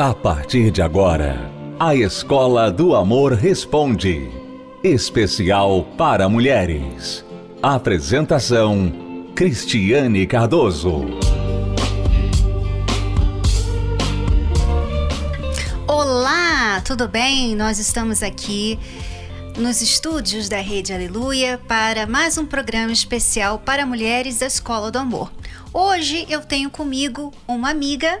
A partir de agora, a Escola do Amor Responde. Especial para mulheres. Apresentação: Cristiane Cardoso. Olá, tudo bem? Nós estamos aqui nos estúdios da Rede Aleluia para mais um programa especial para mulheres da Escola do Amor. Hoje eu tenho comigo uma amiga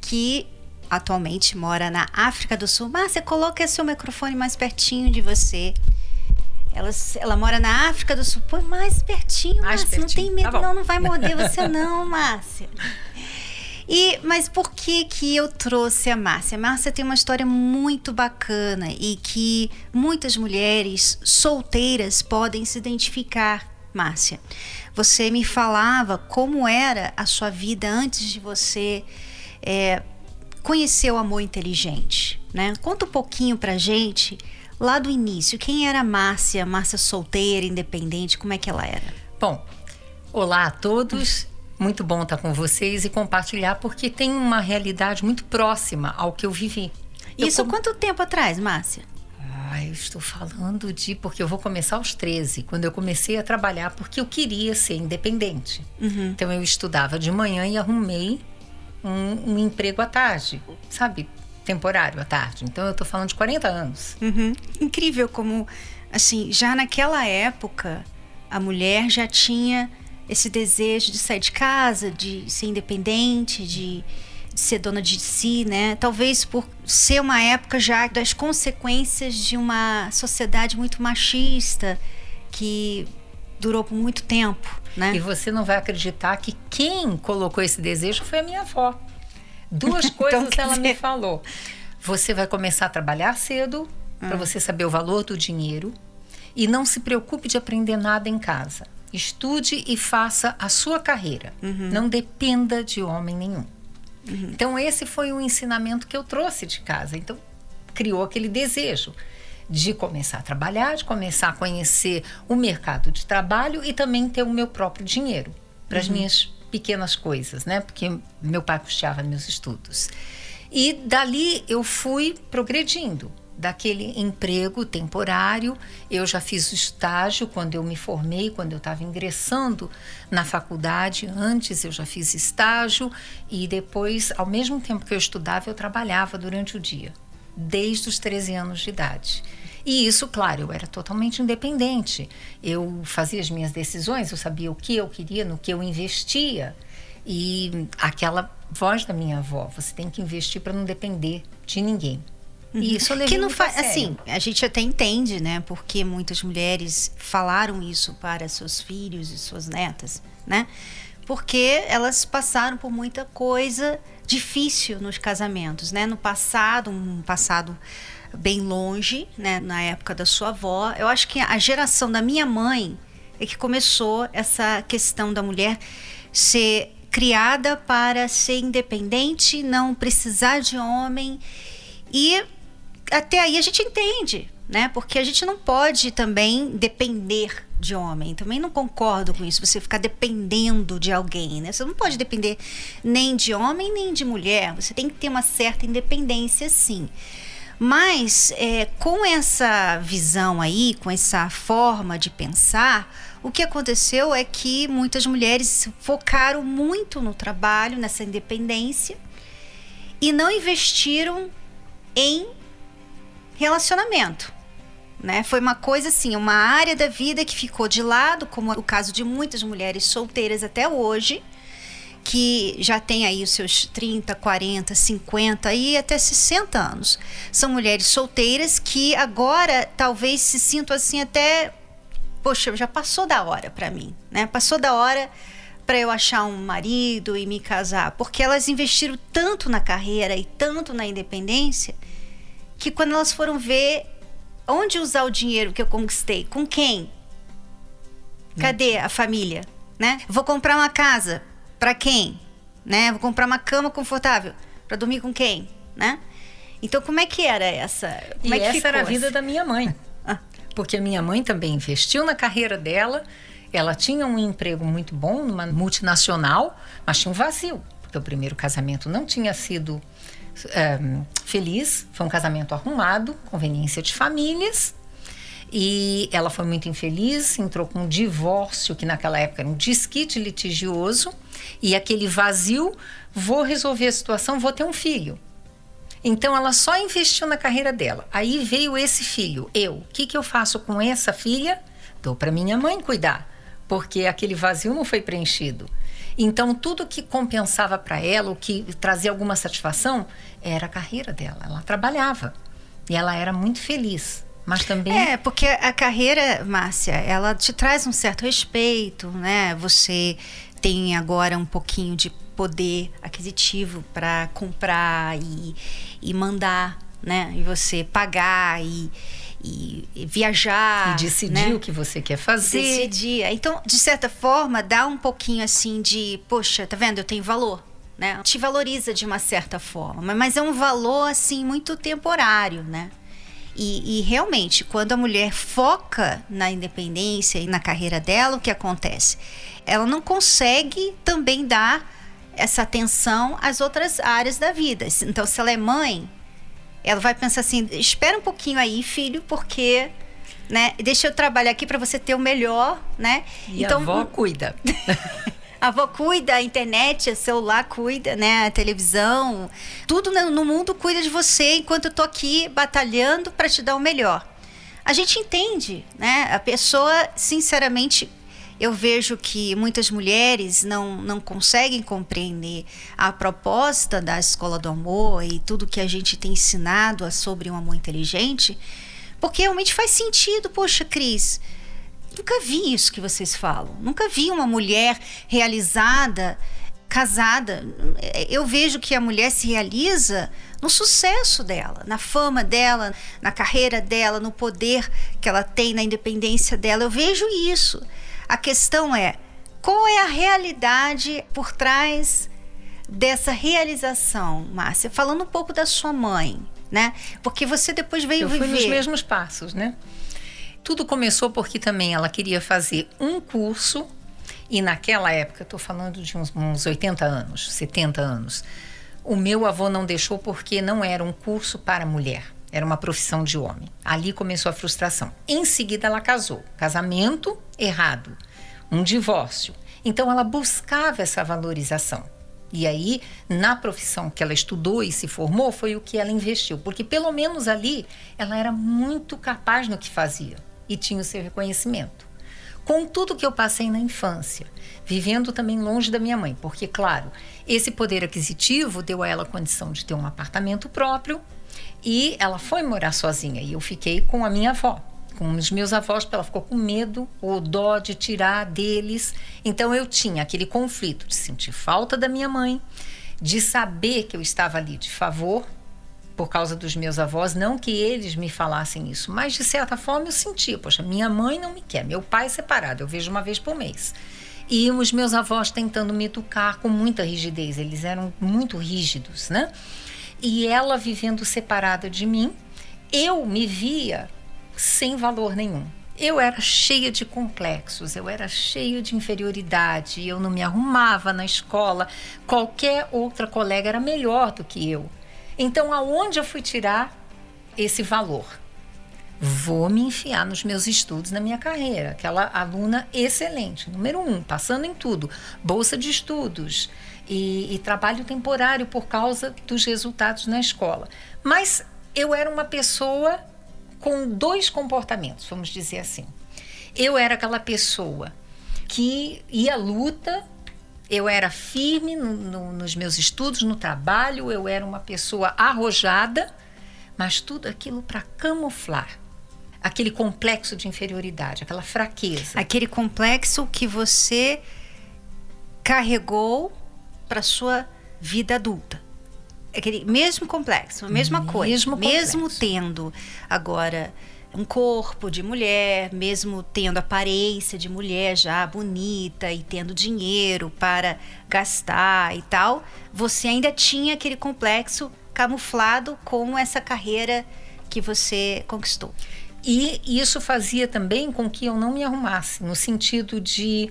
que atualmente mora na África do Sul. Márcia, coloque seu microfone mais pertinho de você. Ela, ela mora na África do Sul. Põe mais pertinho, mais Márcia. Pertinho. Não tem medo, tá não, não vai morder você, não, Márcia. E, mas por que que eu trouxe a Márcia? A Márcia tem uma história muito bacana e que muitas mulheres solteiras podem se identificar, Márcia. Você me falava como era a sua vida antes de você é, conhecer o amor inteligente, né? Conta um pouquinho pra gente lá do início. Quem era a Márcia? Márcia solteira, independente, como é que ela era? Bom, olá a todos. Muito bom estar com vocês e compartilhar, porque tem uma realidade muito próxima ao que eu vivi. Isso eu, quanto tempo atrás, Márcia? Ah, eu estou falando de porque eu vou começar aos 13, quando eu comecei a trabalhar porque eu queria ser independente. Uhum. Então eu estudava de manhã e arrumei um, um emprego à tarde, sabe? Temporário à tarde. Então eu estou falando de 40 anos. Uhum. Incrível como, assim, já naquela época a mulher já tinha esse desejo de sair de casa, de ser independente, de, de, ser dona de si, né? Talvez por ser uma época já das consequências de uma sociedade muito machista que durou por muito tempo, né? E você não vai acreditar que quem colocou esse desejo foi a minha avó. Duas então, coisas então, ela dizer... me falou. Você vai começar a trabalhar cedo para ah. você saber o valor do dinheiro e não se preocupe de aprender nada em casa. Estude e faça a sua carreira. Uhum. Não dependa de homem nenhum. Uhum. Então, esse foi o ensinamento que eu trouxe de casa. Então, criou aquele desejo de começar a trabalhar, de começar a conhecer o mercado de trabalho e também ter o meu próprio dinheiro para as uhum. minhas pequenas coisas, né? Porque meu pai custeava meus estudos. E dali eu fui progredindo daquele emprego temporário. Eu já fiz o estágio quando eu me formei, quando eu estava ingressando na faculdade. Antes eu já fiz estágio e depois, ao mesmo tempo que eu estudava, eu trabalhava durante o dia, desde os 13 anos de idade. E isso, claro, eu era totalmente independente. Eu fazia as minhas decisões, eu sabia o que eu queria, no que eu investia. E aquela voz da minha avó, você tem que investir para não depender de ninguém. Uhum. E isso eu que não faz assim, a gente até entende, né? Porque muitas mulheres falaram isso para seus filhos e suas netas, né? Porque elas passaram por muita coisa difícil nos casamentos, né? No passado, um passado bem longe, né? Na época da sua avó, eu acho que a geração da minha mãe é que começou essa questão da mulher ser criada para ser independente, não precisar de homem e até aí a gente entende, né? Porque a gente não pode também depender de homem. Também não concordo com isso, você ficar dependendo de alguém, né? Você não pode depender nem de homem nem de mulher. Você tem que ter uma certa independência, sim. Mas é, com essa visão aí, com essa forma de pensar, o que aconteceu é que muitas mulheres focaram muito no trabalho, nessa independência, e não investiram em relacionamento. Né? Foi uma coisa assim, uma área da vida que ficou de lado, como o caso de muitas mulheres solteiras até hoje, que já tem aí os seus 30, 40, 50 e até 60 anos. São mulheres solteiras que agora talvez se sintam assim até poxa, já passou da hora para mim, né? Passou da hora para eu achar um marido e me casar, porque elas investiram tanto na carreira e tanto na independência que quando elas foram ver onde usar o dinheiro que eu conquistei, com quem? Cadê a família, né? Vou comprar uma casa para quem, né? Vou comprar uma cama confortável para dormir com quem, né? Então como é que era essa? Como e é essa era a vida da minha mãe, ah. porque a minha mãe também investiu na carreira dela. Ela tinha um emprego muito bom numa multinacional, mas tinha um vazio, porque o primeiro casamento não tinha sido é, feliz, foi um casamento arrumado, conveniência de famílias. E ela foi muito infeliz, entrou com um divórcio, que naquela época era um disquite litigioso, e aquele vazio, vou resolver a situação, vou ter um filho. Então ela só investiu na carreira dela. Aí veio esse filho, eu. O que, que eu faço com essa filha? Dou para minha mãe cuidar, porque aquele vazio não foi preenchido. Então tudo que compensava para ela, o que trazia alguma satisfação, era a carreira dela. Ela trabalhava e ela era muito feliz. Mas também. É, porque a carreira, Márcia, ela te traz um certo respeito, né? Você tem agora um pouquinho de poder aquisitivo para comprar e, e mandar, né? E você pagar e, e, e viajar. E decidir né? o que você quer fazer. Decidir. Então, de certa forma, dá um pouquinho assim de, poxa, tá vendo? Eu tenho valor. Né? Te valoriza de uma certa forma, mas é um valor assim muito temporário, né? E, e, realmente, quando a mulher foca na independência e na carreira dela, o que acontece? Ela não consegue também dar essa atenção às outras áreas da vida. Então, se ela é mãe, ela vai pensar assim: espera um pouquinho aí, filho, porque. Né? Deixa eu trabalhar aqui para você ter o melhor, né? E então, a avó cuida. A avó cuida, a internet, o celular cuida, né? A televisão. Tudo no mundo cuida de você enquanto eu tô aqui batalhando para te dar o melhor. A gente entende, né? A pessoa, sinceramente, eu vejo que muitas mulheres não, não conseguem compreender a proposta da escola do amor e tudo que a gente tem ensinado sobre um amor inteligente, porque realmente faz sentido. Poxa, Cris, Nunca vi isso que vocês falam. Nunca vi uma mulher realizada, casada. Eu vejo que a mulher se realiza no sucesso dela, na fama dela, na carreira dela, no poder que ela tem, na independência dela. Eu vejo isso. A questão é qual é a realidade por trás dessa realização, Márcia? Falando um pouco da sua mãe, né? Porque você depois veio Eu viver. fui nos mesmos passos, né? Tudo começou porque também ela queria fazer um curso, e naquela época, estou falando de uns, uns 80 anos, 70 anos, o meu avô não deixou porque não era um curso para mulher. Era uma profissão de homem. Ali começou a frustração. Em seguida, ela casou. Casamento errado. Um divórcio. Então, ela buscava essa valorização. E aí, na profissão que ela estudou e se formou, foi o que ela investiu. Porque, pelo menos ali, ela era muito capaz no que fazia e tinha o seu reconhecimento. Com tudo que eu passei na infância, vivendo também longe da minha mãe, porque, claro, esse poder aquisitivo deu a ela a condição de ter um apartamento próprio e ela foi morar sozinha e eu fiquei com a minha avó. Com os meus avós, ela ficou com medo ou dó de tirar deles. Então eu tinha aquele conflito de sentir falta da minha mãe, de saber que eu estava ali de favor por causa dos meus avós, não que eles me falassem isso, mas de certa forma eu sentia, poxa, minha mãe não me quer, meu pai é separado, eu vejo uma vez por mês. E os meus avós tentando me educar com muita rigidez, eles eram muito rígidos, né? E ela vivendo separada de mim, eu me via sem valor nenhum. Eu era cheia de complexos, eu era cheia de inferioridade, eu não me arrumava na escola. Qualquer outra colega era melhor do que eu. Então, aonde eu fui tirar esse valor? Vou me enfiar nos meus estudos, na minha carreira. Aquela aluna excelente, número um, passando em tudo, bolsa de estudos e, e trabalho temporário por causa dos resultados na escola. Mas eu era uma pessoa com dois comportamentos, vamos dizer assim. Eu era aquela pessoa que ia à luta eu era firme no, no, nos meus estudos, no trabalho, eu era uma pessoa arrojada, mas tudo aquilo para camuflar aquele complexo de inferioridade, aquela fraqueza. Aquele complexo que você carregou para sua vida adulta. Aquele mesmo complexo, a mesma mesmo coisa, complexo. mesmo tendo agora um corpo de mulher, mesmo tendo aparência de mulher já bonita e tendo dinheiro para gastar e tal, você ainda tinha aquele complexo camuflado com essa carreira que você conquistou. E isso fazia também com que eu não me arrumasse, no sentido de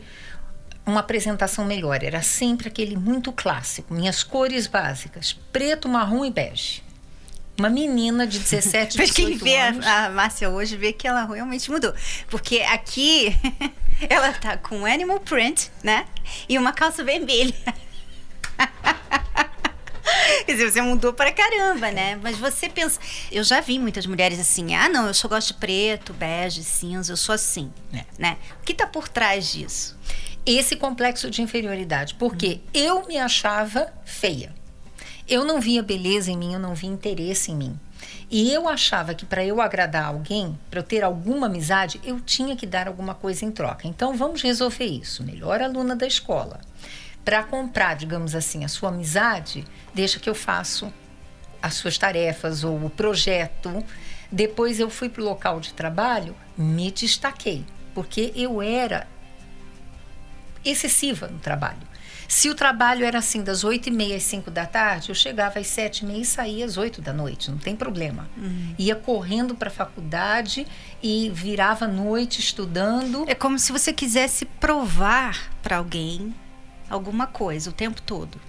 uma apresentação melhor. Era sempre aquele muito clássico. Minhas cores básicas: preto, marrom e bege. Uma menina de 17, 18 Mas quem vê anos. a, a Márcia hoje vê que ela realmente mudou. Porque aqui ela tá com animal print, né? E uma calça vermelha. Quer dizer, você mudou pra caramba, né? Mas você pensa. Eu já vi muitas mulheres assim, ah, não, eu só gosto de preto, bege, cinza, eu sou assim. É. Né? O que tá por trás disso? Esse complexo de inferioridade, porque eu me achava feia. Eu não via beleza em mim, eu não via interesse em mim. E eu achava que para eu agradar alguém, para eu ter alguma amizade, eu tinha que dar alguma coisa em troca. Então vamos resolver isso. Melhor aluna da escola. Para comprar, digamos assim, a sua amizade, deixa que eu faço as suas tarefas ou o projeto. Depois eu fui para o local de trabalho, me destaquei, porque eu era excessiva no trabalho. Se o trabalho era assim, das 8 e meia às 5 da tarde, eu chegava às 7 e meia e saía às 8 da noite, não tem problema. Uhum. Ia correndo para a faculdade e virava à noite estudando. É como se você quisesse provar para alguém alguma coisa o tempo todo.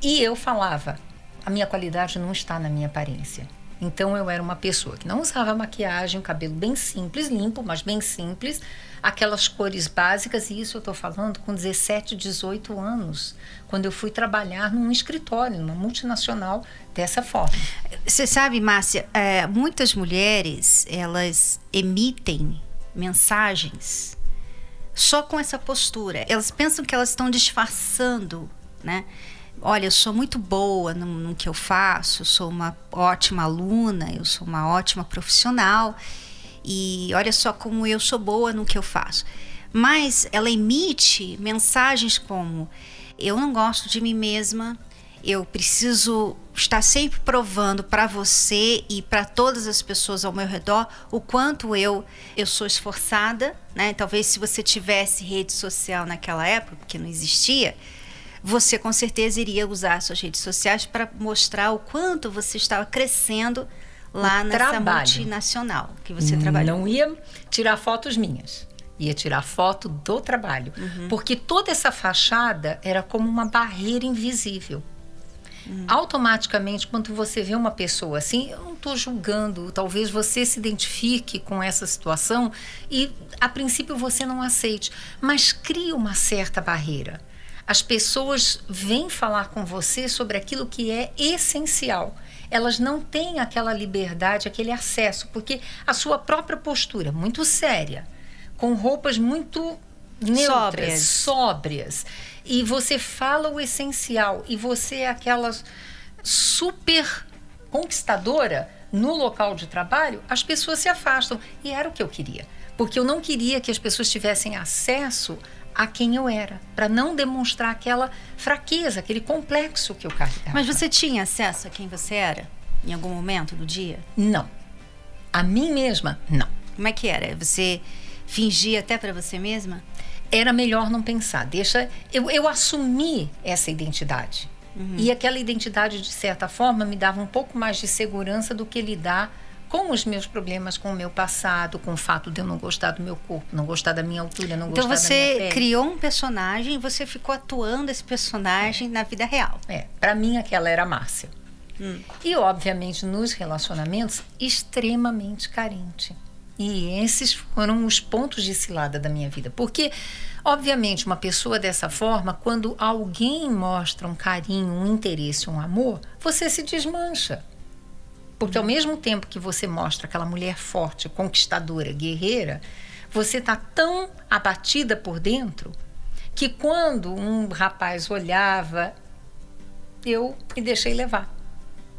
E eu falava: a minha qualidade não está na minha aparência. Então eu era uma pessoa que não usava maquiagem, cabelo bem simples, limpo, mas bem simples, aquelas cores básicas, e isso eu estou falando com 17, 18 anos, quando eu fui trabalhar num escritório, numa multinacional, dessa forma. Você sabe, Márcia, é, muitas mulheres elas emitem mensagens só com essa postura. Elas pensam que elas estão disfarçando, né? Olha, eu sou muito boa no, no, que eu faço, eu sou uma ótima aluna, eu sou uma ótima profissional e olha só como eu sou boa no que eu faço. Mas ela emite mensagens como: eu não gosto de mim mesma, eu preciso estar sempre provando para você e para todas as pessoas ao meu redor o quanto eu eu sou esforçada, né? Talvez se você tivesse rede social naquela época, porque não existia, você com certeza iria usar suas redes sociais para mostrar o quanto você estava crescendo lá o nessa trabalho. multinacional que você trabalhou. Não ia tirar fotos minhas. Ia tirar foto do trabalho. Uhum. Porque toda essa fachada era como uma barreira invisível. Uhum. Automaticamente, quando você vê uma pessoa assim, eu não estou julgando, talvez você se identifique com essa situação e a princípio você não aceite, mas cria uma certa barreira as pessoas vêm falar com você sobre aquilo que é essencial. Elas não têm aquela liberdade, aquele acesso, porque a sua própria postura, muito séria, com roupas muito neutras, sóbrias. sóbrias, e você fala o essencial, e você é aquela super conquistadora no local de trabalho, as pessoas se afastam. E era o que eu queria. Porque eu não queria que as pessoas tivessem acesso a quem eu era, para não demonstrar aquela fraqueza, aquele complexo que eu carregava. Mas você tinha acesso a quem você era em algum momento do dia? Não. A mim mesma, não. Como é que era? Você fingia até para você mesma? Era melhor não pensar. Deixa eu, eu assumi essa identidade. Uhum. E aquela identidade, de certa forma, me dava um pouco mais de segurança do que lidar com os meus problemas, com o meu passado, com o fato de eu não gostar do meu corpo, não gostar da minha altura, não então gostar da minha. Então você criou um personagem e você ficou atuando esse personagem é. na vida real. É, para mim aquela era a Márcia. Hum. E obviamente nos relacionamentos extremamente carente. E esses foram os pontos de cilada da minha vida, porque obviamente uma pessoa dessa forma, quando alguém mostra um carinho, um interesse, um amor, você se desmancha. Porque ao mesmo tempo que você mostra aquela mulher forte, conquistadora, guerreira, você está tão abatida por dentro que quando um rapaz olhava, eu me deixei levar.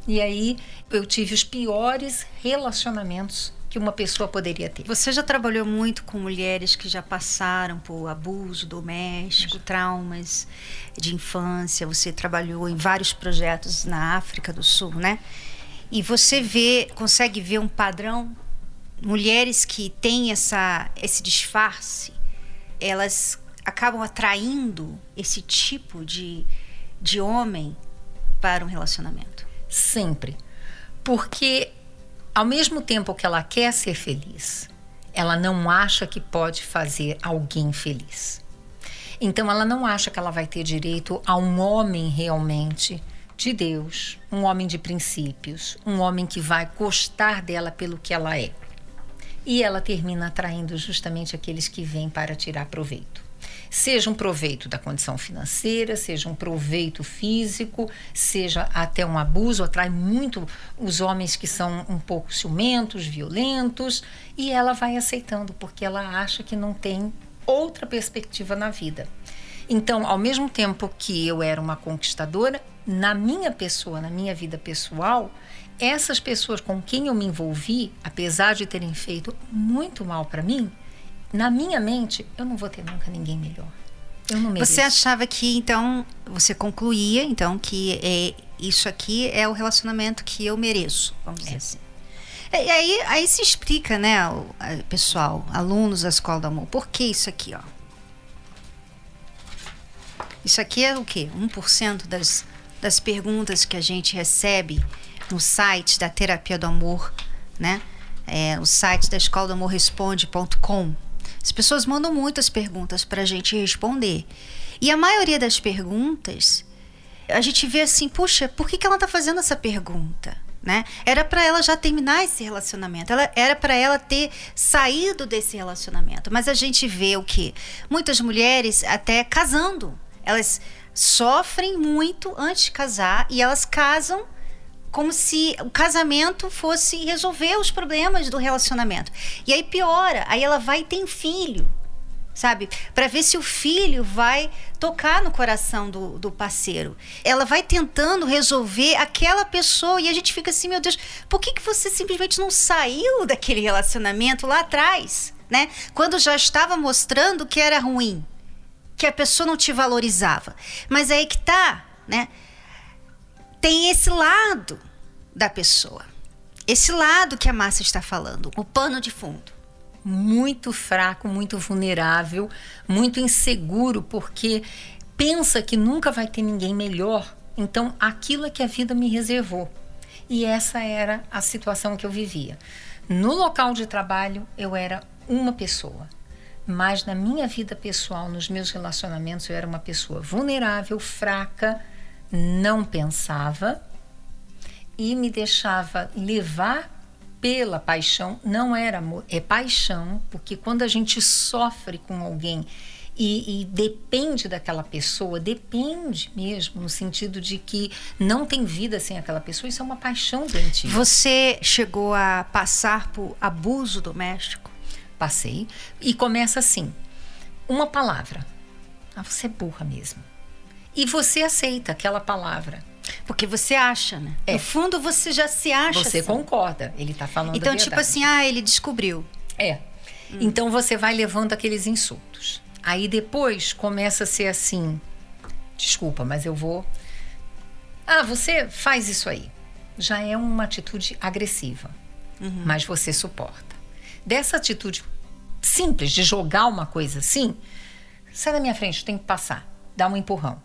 E aí eu tive os piores relacionamentos que uma pessoa poderia ter. Você já trabalhou muito com mulheres que já passaram por abuso doméstico, traumas de infância. Você trabalhou em vários projetos na África do Sul, né? E você vê, consegue ver um padrão. Mulheres que têm essa, esse disfarce, elas acabam atraindo esse tipo de, de homem para um relacionamento. Sempre. Porque, ao mesmo tempo que ela quer ser feliz, ela não acha que pode fazer alguém feliz. Então ela não acha que ela vai ter direito a um homem realmente de Deus, um homem de princípios, um homem que vai gostar dela pelo que ela é. E ela termina atraindo justamente aqueles que vêm para tirar proveito. Seja um proveito da condição financeira, seja um proveito físico, seja até um abuso, atrai muito os homens que são um pouco ciumentos, violentos, e ela vai aceitando porque ela acha que não tem outra perspectiva na vida. Então, ao mesmo tempo que eu era uma conquistadora, na minha pessoa, na minha vida pessoal, essas pessoas com quem eu me envolvi, apesar de terem feito muito mal para mim, na minha mente, eu não vou ter nunca ninguém melhor. Eu não mereço. Você achava que então você concluía então que é, isso aqui é o relacionamento que eu mereço, vamos é. dizer assim. E aí, aí se explica, né, pessoal, alunos da Escola do Amor, por que isso aqui, ó? Isso aqui é o quê? 1% das, das perguntas que a gente recebe no site da Terapia do Amor, né? É, o site da Escola do Amor Responde.com. As pessoas mandam muitas perguntas para a gente responder. E a maioria das perguntas, a gente vê assim, puxa, por que, que ela está fazendo essa pergunta? Né? Era para ela já terminar esse relacionamento, ela, era para ela ter saído desse relacionamento. Mas a gente vê o que? Muitas mulheres até casando, elas sofrem muito antes de casar e elas casam como se o casamento fosse resolver os problemas do relacionamento. E aí piora, aí ela vai e tem filho, sabe? Para ver se o filho vai tocar no coração do, do parceiro. Ela vai tentando resolver aquela pessoa e a gente fica assim, meu Deus, por que, que você simplesmente não saiu daquele relacionamento lá atrás, né? Quando já estava mostrando que era ruim, que a pessoa não te valorizava. Mas aí que tá, né? tem esse lado da pessoa. Esse lado que a Márcia está falando, o pano de fundo. Muito fraco, muito vulnerável, muito inseguro, porque pensa que nunca vai ter ninguém melhor. Então, aquilo é que a vida me reservou. E essa era a situação que eu vivia. No local de trabalho, eu era uma pessoa. Mas na minha vida pessoal, nos meus relacionamentos, eu era uma pessoa vulnerável, fraca, não pensava e me deixava levar pela paixão. Não era amor, é paixão, porque quando a gente sofre com alguém e, e, depende daquela pessoa, depende mesmo, no sentido de que não tem vida sem aquela pessoa, isso é uma paixão doentia. Você chegou a passar por abuso doméstico? Passei. E começa assim: uma palavra. Ah, você é burra mesmo e você aceita aquela palavra. Porque você acha, né? É. No fundo, você já se acha. Você assim. concorda. Ele está falando Então, tipo assim, ah, ele descobriu. É. Hum. Então, você vai levando aqueles insultos. Aí, depois, começa a ser assim... Desculpa, mas eu vou... Ah, você faz isso aí. Já é uma atitude agressiva. Uhum. Mas você suporta. Dessa atitude simples de jogar uma coisa assim... Sai da minha frente, tem que passar. Dá um empurrão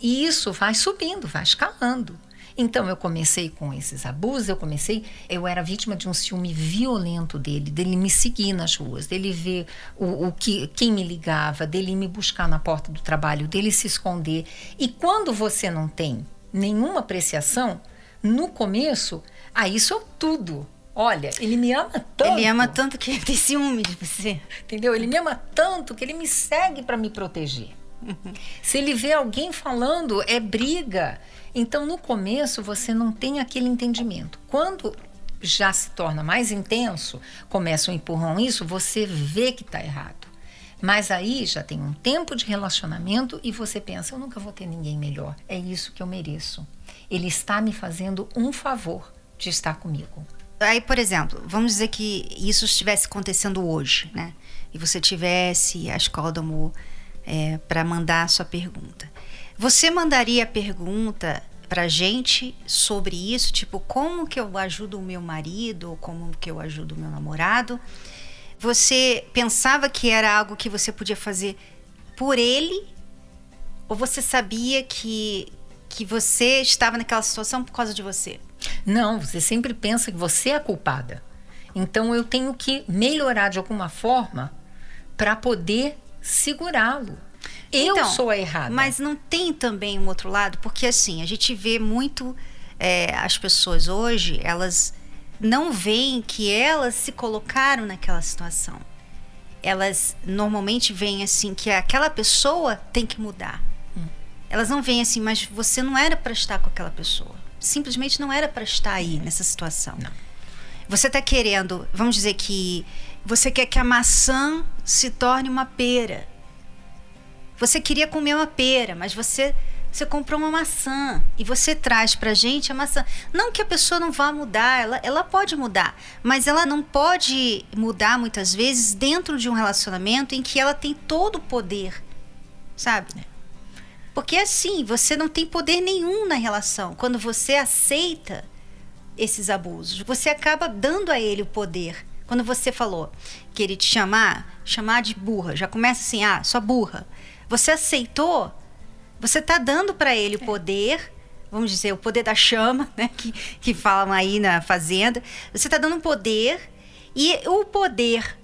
e isso vai subindo, vai escalando. Então eu comecei com esses abusos, eu comecei, eu era vítima de um ciúme violento dele, dele me seguir nas ruas, dele ver o, o que quem me ligava, dele me buscar na porta do trabalho, dele se esconder. E quando você não tem nenhuma apreciação, no começo, ah, isso é tudo. Olha, ele me ama tanto. Ele ama tanto que ele tem ciúme de você. Entendeu? Ele me ama tanto que ele me segue para me proteger. Se ele vê alguém falando, é briga. Então, no começo, você não tem aquele entendimento. Quando já se torna mais intenso, começa um empurrão isso, você vê que está errado. Mas aí já tem um tempo de relacionamento e você pensa, eu nunca vou ter ninguém melhor. É isso que eu mereço. Ele está me fazendo um favor de estar comigo. Aí, por exemplo, vamos dizer que isso estivesse acontecendo hoje, né? E você tivesse a escola do amor é, para mandar a sua pergunta. Você mandaria a pergunta para gente sobre isso, tipo como que eu ajudo o meu marido ou como que eu ajudo o meu namorado? Você pensava que era algo que você podia fazer por ele ou você sabia que que você estava naquela situação por causa de você? Não, você sempre pensa que você é a culpada. Então eu tenho que melhorar de alguma forma para poder segurá-lo. Eu então, sou a errada. Mas não tem também um outro lado, porque assim, a gente vê muito é, as pessoas hoje, elas não veem que elas se colocaram naquela situação. Elas normalmente veem assim que aquela pessoa tem que mudar. Hum. Elas não veem assim, mas você não era para estar com aquela pessoa. Simplesmente não era para estar aí nessa situação. Não. Você está querendo, vamos dizer que você quer que a maçã se torne uma pera. Você queria comer uma pera, mas você você comprou uma maçã e você traz pra gente a maçã. Não que a pessoa não vá mudar, ela, ela pode mudar, mas ela não pode mudar muitas vezes dentro de um relacionamento em que ela tem todo o poder, sabe? Porque assim, você não tem poder nenhum na relação. Quando você aceita esses abusos, você acaba dando a ele o poder. Quando você falou que ele te chamar, chamar de burra, já começa assim, ah, sua burra. Você aceitou você está dando para ele o poder, vamos dizer, o poder da chama, né? Que, que falam aí na fazenda. Você está dando um poder e o poder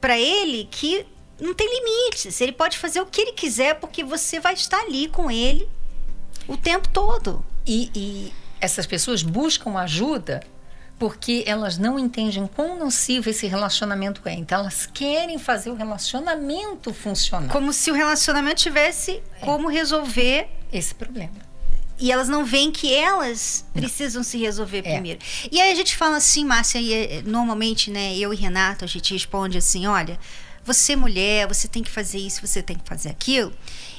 para ele que não tem limites. Ele pode fazer o que ele quiser porque você vai estar ali com ele o tempo todo. E, e essas pessoas buscam ajuda porque elas não entendem quão nocivo esse relacionamento é. Então elas querem fazer o relacionamento funcionar. Como se o relacionamento tivesse é. como resolver esse problema. E elas não veem que elas não. precisam se resolver é. primeiro. E aí a gente fala assim, Márcia, e eh, normalmente, né, eu e Renato, a gente responde assim, olha, você mulher, você tem que fazer isso, você tem que fazer aquilo.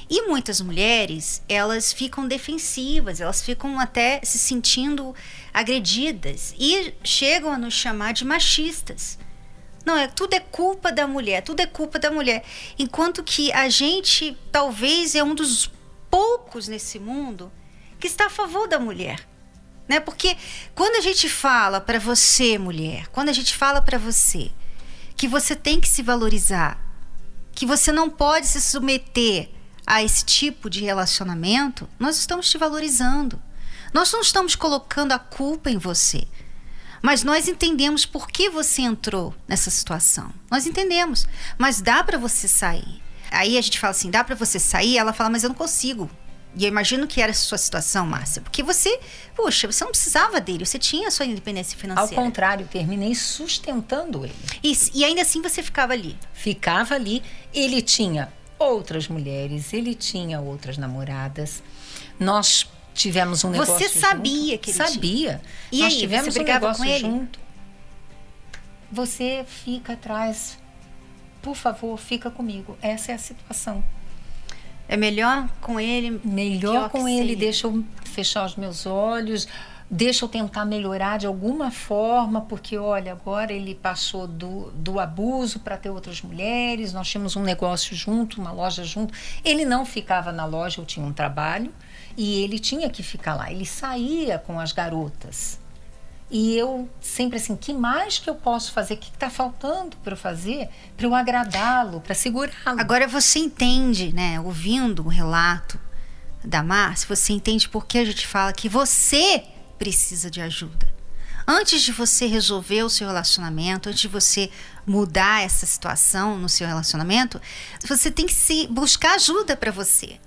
E muitas mulheres, elas ficam defensivas, elas ficam até se sentindo agredidas e chegam a nos chamar de machistas. Não, é tudo é culpa da mulher, tudo é culpa da mulher. Enquanto que a gente talvez é um dos poucos nesse mundo que está a favor da mulher. Né? Porque quando a gente fala para você, mulher, quando a gente fala para você que você tem que se valorizar, que você não pode se submeter a esse tipo de relacionamento, nós estamos te valorizando. Nós não estamos colocando a culpa em você. Mas nós entendemos por que você entrou nessa situação. Nós entendemos. Mas dá para você sair. Aí a gente fala assim: dá para você sair? Ela fala, mas eu não consigo. E eu imagino que era a sua situação, Márcia. Porque você, poxa, você não precisava dele, você tinha a sua independência financeira. Ao contrário, terminei sustentando ele. Isso, e ainda assim você ficava ali. Ficava ali. Ele tinha outras mulheres, ele tinha outras namoradas. Nós tivemos um negócio Você sabia junto. que ele sabia. Tinha. E Nós aí, tivemos você brigava um negócio com ele? junto. Você fica atrás. Por favor, fica comigo. Essa é a situação. É melhor com ele? Melhor com ele, deixa eu fechar os meus olhos deixa eu tentar melhorar de alguma forma, porque olha, agora ele passou do, do abuso para ter outras mulheres, nós tínhamos um negócio junto, uma loja junto. Ele não ficava na loja, eu tinha um trabalho e ele tinha que ficar lá. Ele saía com as garotas. E eu sempre assim, que mais que eu posso fazer? O que está faltando para eu fazer? Para eu agradá-lo, para segurá-lo. Agora você entende, né? Ouvindo o relato da Márcia, você entende por que a gente fala que você precisa de ajuda. Antes de você resolver o seu relacionamento, antes de você mudar essa situação no seu relacionamento, você tem que se buscar ajuda para você.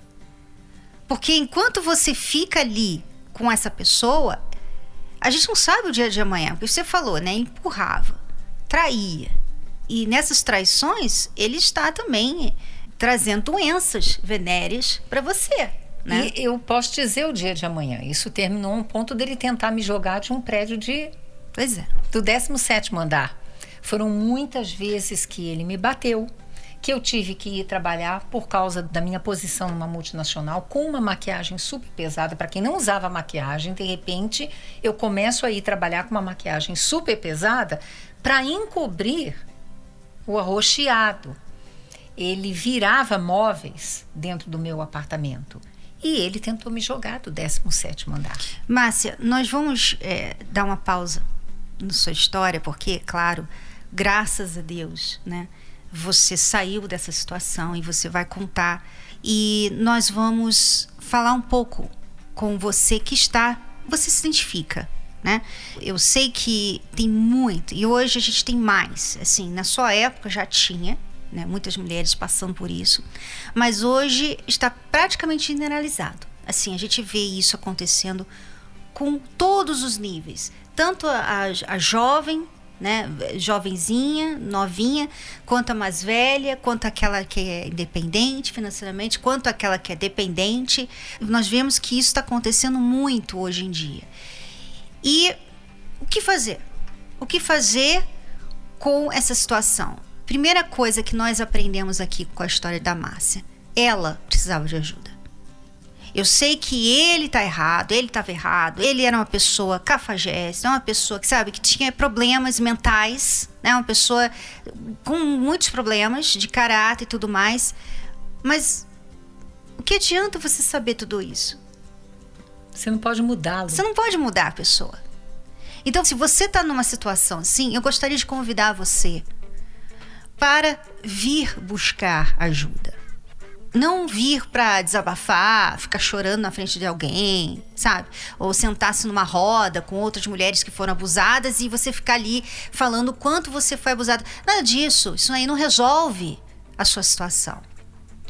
Porque enquanto você fica ali com essa pessoa, a gente não sabe o dia de amanhã. Porque você falou, né? Empurrava, traía. E nessas traições, ele está também trazendo doenças venéreas para você. Né? E eu posso dizer o dia de amanhã. Isso terminou um ponto dele tentar me jogar de um prédio de. Pois é. Do 17 andar. Foram muitas vezes que ele me bateu, que eu tive que ir trabalhar por causa da minha posição numa multinacional com uma maquiagem super pesada. Para quem não usava maquiagem, de repente eu começo a ir trabalhar com uma maquiagem super pesada para encobrir o arroxeado. Ele virava móveis dentro do meu apartamento. E ele tentou me jogar do 17 andar. Márcia, nós vamos é, dar uma pausa na sua história, porque, claro, graças a Deus, né? Você saiu dessa situação e você vai contar. E nós vamos falar um pouco com você que está, você se identifica, né? Eu sei que tem muito, e hoje a gente tem mais. Assim, na sua época já tinha, né? muitas mulheres passando por isso, mas hoje está praticamente generalizado. Assim, a gente vê isso acontecendo com todos os níveis, tanto a, a jovem né, jovenzinha, novinha, quanto a mais velha, quanto aquela que é independente financeiramente, quanto aquela que é dependente. Nós vemos que isso está acontecendo muito hoje em dia. E o que fazer? O que fazer com essa situação? Primeira coisa que nós aprendemos aqui com a história da Márcia, ela precisava de ajuda. Eu sei que ele está errado, ele estava errado, ele era uma pessoa cafajeste, uma pessoa que, sabe, que tinha problemas mentais, né? Uma pessoa com muitos problemas de caráter e tudo mais. Mas o que adianta você saber tudo isso? Você não pode mudá-lo. Você não pode mudar a pessoa. Então, se você está numa situação assim, eu gostaria de convidar você para vir buscar ajuda não vir para desabafar, ficar chorando na frente de alguém, sabe? Ou sentar-se numa roda com outras mulheres que foram abusadas e você ficar ali falando quanto você foi abusada. Nada disso. Isso aí não resolve a sua situação.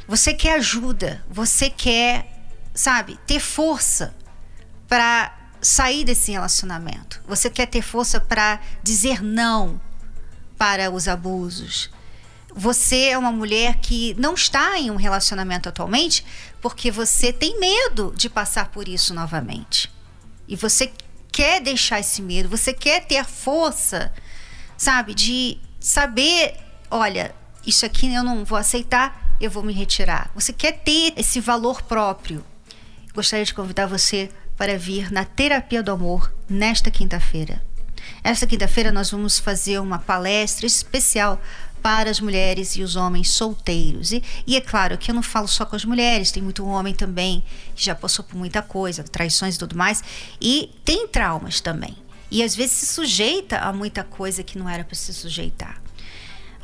Você quer ajuda, você quer, sabe, ter força para sair desse relacionamento. Você quer ter força para dizer não para os abusos você é uma mulher que não está em um relacionamento atualmente porque você tem medo de passar por isso novamente. E você quer deixar esse medo, você quer ter força, sabe, de saber, olha, isso aqui eu não vou aceitar, eu vou me retirar. Você quer ter esse valor próprio. Gostaria de convidar você para vir na Terapia do Amor nesta quinta-feira. Esta quinta-feira nós vamos fazer uma palestra especial para as mulheres e os homens solteiros. E, e, é claro que eu não falo só com as mulheres, tem muito homem também que já passou por muita coisa, traições e tudo mais, e tem traumas também. E às vezes se sujeita a muita coisa que não era para se sujeitar.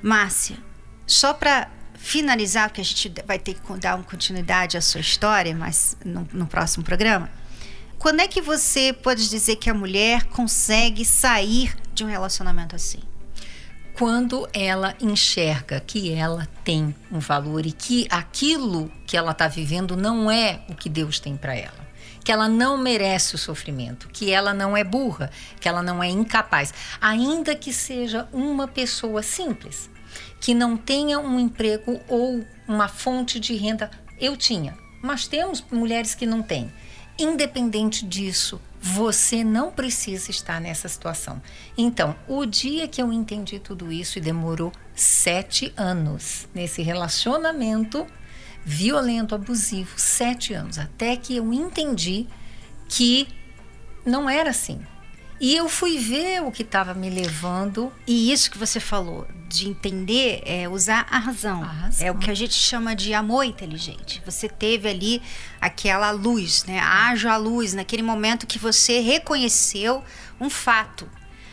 Márcia, só para finalizar, porque a gente vai ter que dar uma continuidade à sua história, mas no, no próximo programa. Quando é que você pode dizer que a mulher consegue sair de um relacionamento assim? Quando ela enxerga que ela tem um valor e que aquilo que ela está vivendo não é o que Deus tem para ela. Que ela não merece o sofrimento, que ela não é burra, que ela não é incapaz, ainda que seja uma pessoa simples, que não tenha um emprego ou uma fonte de renda. Eu tinha, mas temos mulheres que não têm. Independente disso, você não precisa estar nessa situação. Então, o dia que eu entendi tudo isso e demorou sete anos nesse relacionamento violento, abusivo, sete anos, até que eu entendi que não era assim. E eu fui ver o que estava me levando. E isso que você falou, de entender, é usar a razão. a razão. É o que a gente chama de amor inteligente. Você teve ali aquela luz, né? Haja a luz naquele momento que você reconheceu um fato.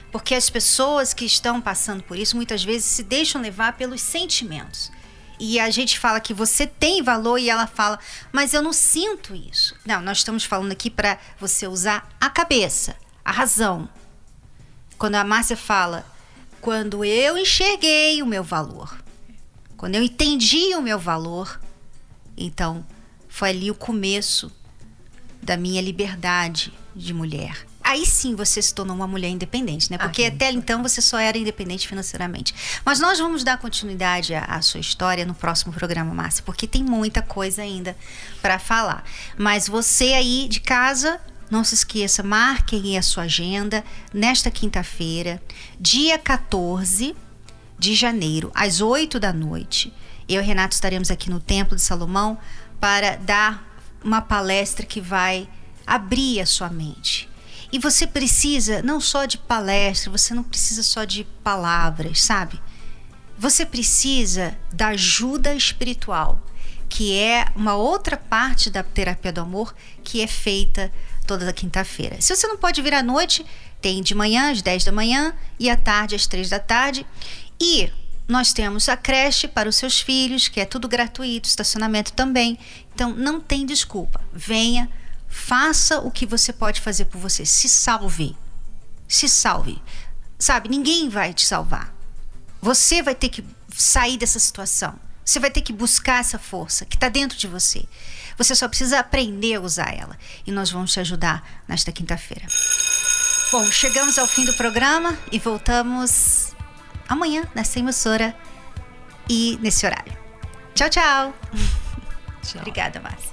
Porque as pessoas que estão passando por isso muitas vezes se deixam levar pelos sentimentos. E a gente fala que você tem valor e ela fala, mas eu não sinto isso. Não, nós estamos falando aqui para você usar a cabeça a razão. Quando a Márcia fala, quando eu enxerguei o meu valor, quando eu entendi o meu valor, então foi ali o começo da minha liberdade de mulher. Aí sim você se tornou uma mulher independente, né? Porque ah, até então você só era independente financeiramente. Mas nós vamos dar continuidade à, à sua história no próximo programa, Márcia, porque tem muita coisa ainda para falar. Mas você aí de casa, não se esqueça, marquem a sua agenda nesta quinta-feira, dia 14 de janeiro, às 8 da noite. Eu e Renato estaremos aqui no Templo de Salomão para dar uma palestra que vai abrir a sua mente. E você precisa não só de palestra, você não precisa só de palavras, sabe? Você precisa da ajuda espiritual, que é uma outra parte da terapia do amor que é feita toda quinta-feira. Se você não pode vir à noite, tem de manhã às 10 da manhã e à tarde às 3 da tarde. E nós temos a creche para os seus filhos, que é tudo gratuito, estacionamento também. Então não tem desculpa. Venha, faça o que você pode fazer por você. Se salve. Se salve. Sabe, ninguém vai te salvar. Você vai ter que sair dessa situação. Você vai ter que buscar essa força que está dentro de você. Você só precisa aprender a usar ela. E nós vamos te ajudar nesta quinta-feira. Bom, chegamos ao fim do programa e voltamos amanhã nessa emissora e nesse horário. Tchau, tchau. tchau. Obrigada, Márcia.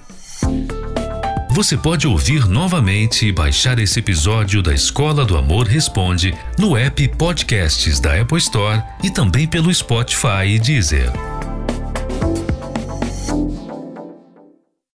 Você pode ouvir novamente e baixar esse episódio da Escola do Amor Responde no app Podcasts da Apple Store e também pelo Spotify e Deezer.